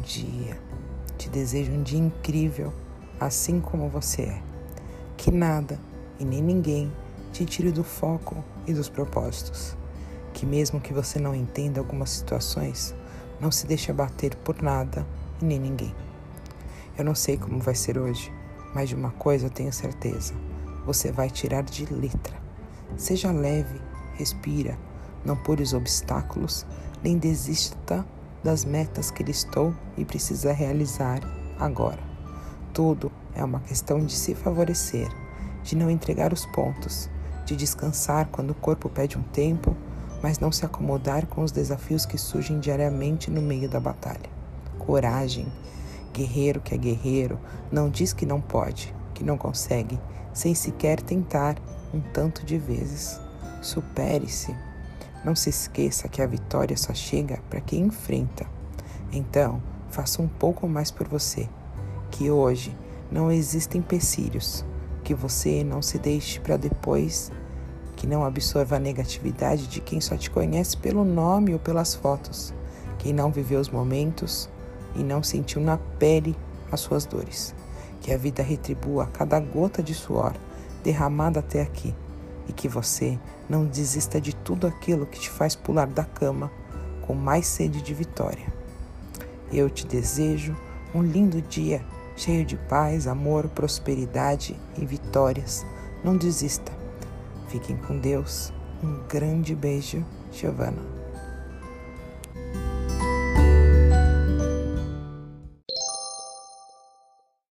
dia. Te desejo um dia incrível, assim como você é. Que nada e nem ninguém te tire do foco e dos propósitos. Que mesmo que você não entenda algumas situações, não se deixe abater por nada e nem ninguém. Eu não sei como vai ser hoje, mas de uma coisa eu tenho certeza: você vai tirar de letra. Seja leve, respira, não pule os obstáculos, nem desista das metas que listou e precisa realizar agora. Tudo é uma questão de se favorecer, de não entregar os pontos, de descansar quando o corpo pede um tempo, mas não se acomodar com os desafios que surgem diariamente no meio da batalha. Coragem. Guerreiro que é guerreiro não diz que não pode, que não consegue, sem sequer tentar um tanto de vezes. Supere-se. Não se esqueça que a vitória só chega para quem enfrenta. Então, faça um pouco mais por você. Que hoje não existem empecilhos. Que você não se deixe para depois. Que não absorva a negatividade de quem só te conhece pelo nome ou pelas fotos. Quem não viveu os momentos e não sentiu na pele as suas dores. Que a vida retribua cada gota de suor derramada até aqui e que você não desista de tudo aquilo que te faz pular da cama com mais sede de vitória. Eu te desejo um lindo dia cheio de paz, amor, prosperidade e vitórias. Não desista. Fiquem com Deus. Um grande beijo, Giovana.